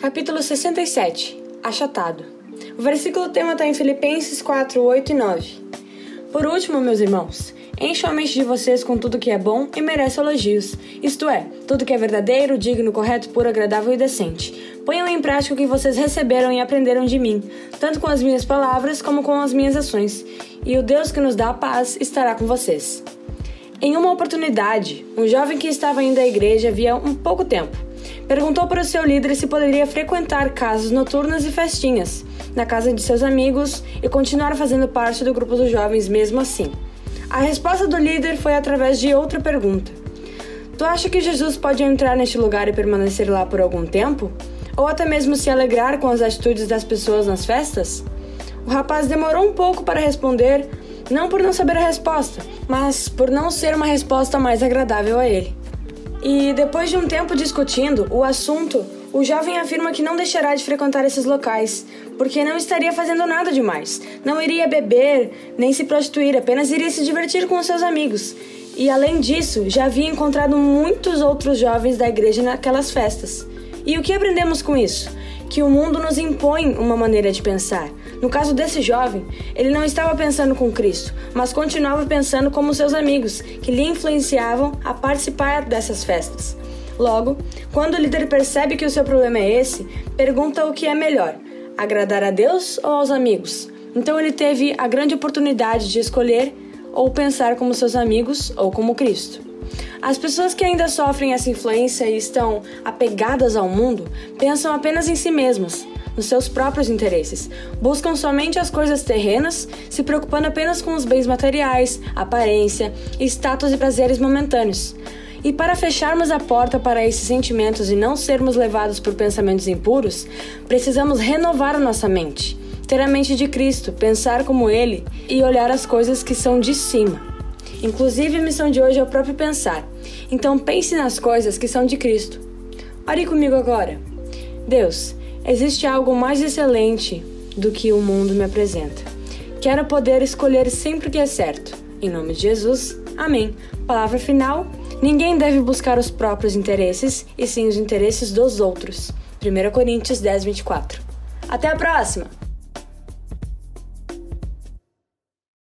Capítulo 67 Achatado O versículo tema está em Filipenses 4, 8 e 9. Por último, meus irmãos, encham a mente de vocês com tudo que é bom e merece elogios, isto é, tudo que é verdadeiro, digno, correto, puro, agradável e decente. Ponham em prática o que vocês receberam e aprenderam de mim, tanto com as minhas palavras como com as minhas ações, e o Deus que nos dá a paz estará com vocês. Em uma oportunidade, um jovem que estava indo à igreja havia um pouco tempo perguntou para o seu líder se poderia frequentar casas noturnas e festinhas na casa de seus amigos e continuar fazendo parte do grupo dos jovens mesmo assim. A resposta do líder foi através de outra pergunta: Tu acha que Jesus pode entrar neste lugar e permanecer lá por algum tempo? Ou até mesmo se alegrar com as atitudes das pessoas nas festas? O rapaz demorou um pouco para responder, não por não saber a resposta, mas por não ser uma resposta mais agradável a ele. E depois de um tempo discutindo o assunto, o jovem afirma que não deixará de frequentar esses locais, porque não estaria fazendo nada demais. Não iria beber, nem se prostituir, apenas iria se divertir com seus amigos. E além disso, já havia encontrado muitos outros jovens da igreja naquelas festas. E o que aprendemos com isso? Que o mundo nos impõe uma maneira de pensar. No caso desse jovem, ele não estava pensando com Cristo, mas continuava pensando como seus amigos, que lhe influenciavam a participar dessas festas. Logo, quando o líder percebe que o seu problema é esse, pergunta o que é melhor: agradar a Deus ou aos amigos? Então ele teve a grande oportunidade de escolher ou pensar como seus amigos ou como Cristo. As pessoas que ainda sofrem essa influência e estão apegadas ao mundo pensam apenas em si mesmas, nos seus próprios interesses. Buscam somente as coisas terrenas, se preocupando apenas com os bens materiais, aparência, status e prazeres momentâneos. E para fecharmos a porta para esses sentimentos e não sermos levados por pensamentos impuros, precisamos renovar a nossa mente, ter a mente de Cristo, pensar como Ele e olhar as coisas que são de cima. Inclusive, a missão de hoje é o próprio pensar. Então, pense nas coisas que são de Cristo. Ore comigo agora. Deus, Existe algo mais excelente do que o mundo me apresenta. Quero poder escolher sempre o que é certo. Em nome de Jesus, amém. Palavra final: ninguém deve buscar os próprios interesses, e sim os interesses dos outros. 1 Coríntios 10, 24. Até a próxima!